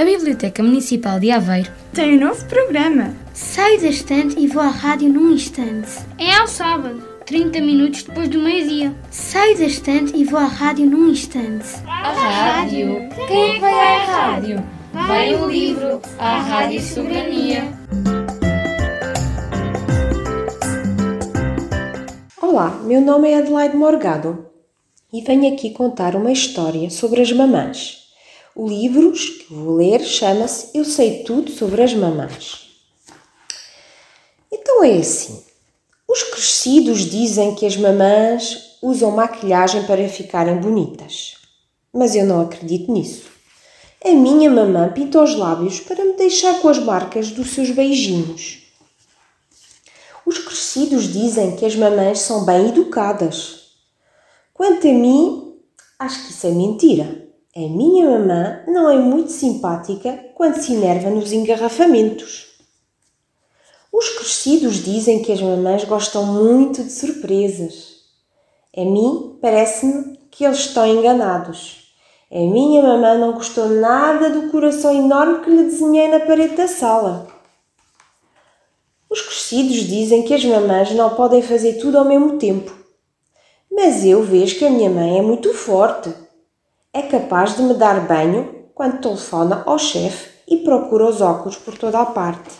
A Biblioteca Municipal de Aveiro tem um novo programa. Sai da estante e vou à rádio num instante. É ao sábado, 30 minutos depois do meio-dia. Sai da estante e vou à rádio num instante. A rádio? Quem é que vai à rádio? Vai o livro, a Rádio Soberania. Olá, meu nome é Adelaide Morgado e venho aqui contar uma história sobre as mamãs. O livro que vou ler chama-se Eu Sei Tudo sobre as Mamãs. Então é assim: os crescidos dizem que as mamãs usam maquilhagem para ficarem bonitas, mas eu não acredito nisso. A minha mamã pinta os lábios para me deixar com as marcas dos seus beijinhos. Os crescidos dizem que as mamães são bem educadas. Quanto a mim, acho que isso é mentira. A minha mamã não é muito simpática quando se enerva nos engarrafamentos. Os crescidos dizem que as mamães gostam muito de surpresas. A mim parece-me que eles estão enganados. A minha mamã não gostou nada do coração enorme que lhe desenhei na parede da sala. Os crescidos dizem que as mamães não podem fazer tudo ao mesmo tempo. Mas eu vejo que a minha mãe é muito forte é capaz de me dar banho quando telefona ao chefe e procura os óculos por toda a parte.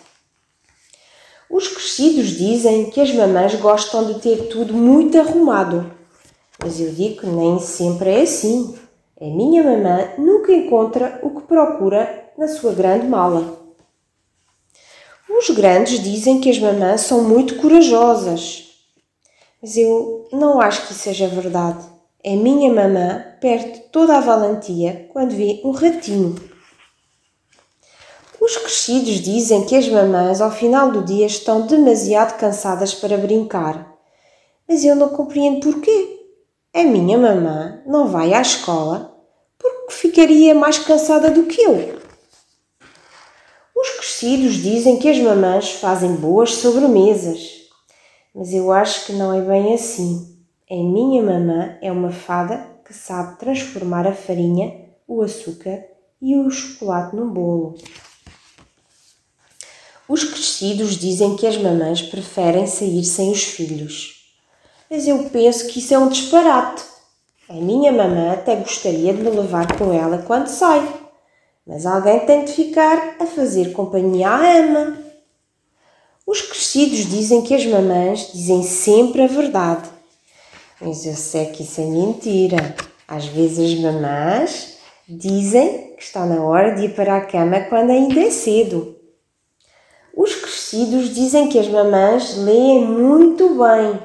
Os crescidos dizem que as mamães gostam de ter tudo muito arrumado, mas eu digo que nem sempre é assim. A minha mamã nunca encontra o que procura na sua grande mala. Os grandes dizem que as mamãs são muito corajosas, mas eu não acho que isso seja verdade. A minha mamã perde toda a valentia quando vê um ratinho. Os crescidos dizem que as mamãs ao final do dia estão demasiado cansadas para brincar. Mas eu não compreendo porquê. A minha mamã não vai à escola porque ficaria mais cansada do que eu. Os crescidos dizem que as mamãs fazem boas sobremesas. Mas eu acho que não é bem assim. A minha mamã é uma fada que sabe transformar a farinha, o açúcar e o chocolate no bolo. Os crescidos dizem que as mamães preferem sair sem os filhos. Mas eu penso que isso é um disparate. A minha mamã até gostaria de me levar com ela quando sai, mas alguém tem de ficar a fazer companhia à ama. Os crescidos dizem que as mamães dizem sempre a verdade mas eu sei que isso é mentira. Às vezes as mamás dizem que está na hora de ir para a cama quando ainda é cedo. Os crescidos dizem que as mamãs leem muito bem,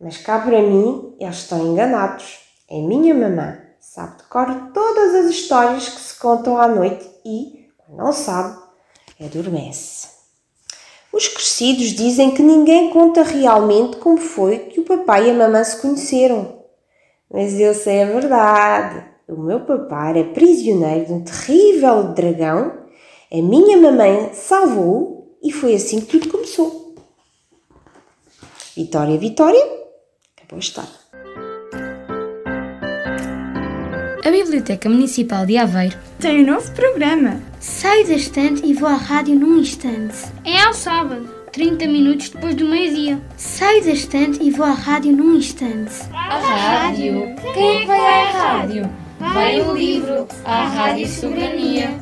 mas cá para mim eles estão enganados. A minha mamã sabe de cor todas as histórias que se contam à noite e, quando não sabe, adormece. Os crescidos dizem que ninguém conta realmente como foi que o papai e a mamãe se conheceram. Mas eu sei a verdade. O meu papai era prisioneiro de um terrível dragão, a minha mamãe salvou-o e foi assim que tudo começou. Vitória, Vitória, acabou a história. A Biblioteca Municipal de Aveiro tem um novo programa. Sai da estante e vou à rádio num instante. É ao sábado, 30 minutos depois do meio-dia. Sai da estante e vou à rádio num instante. A rádio? Quem é que vai à rádio? Vai o livro, a Rádio Soberania.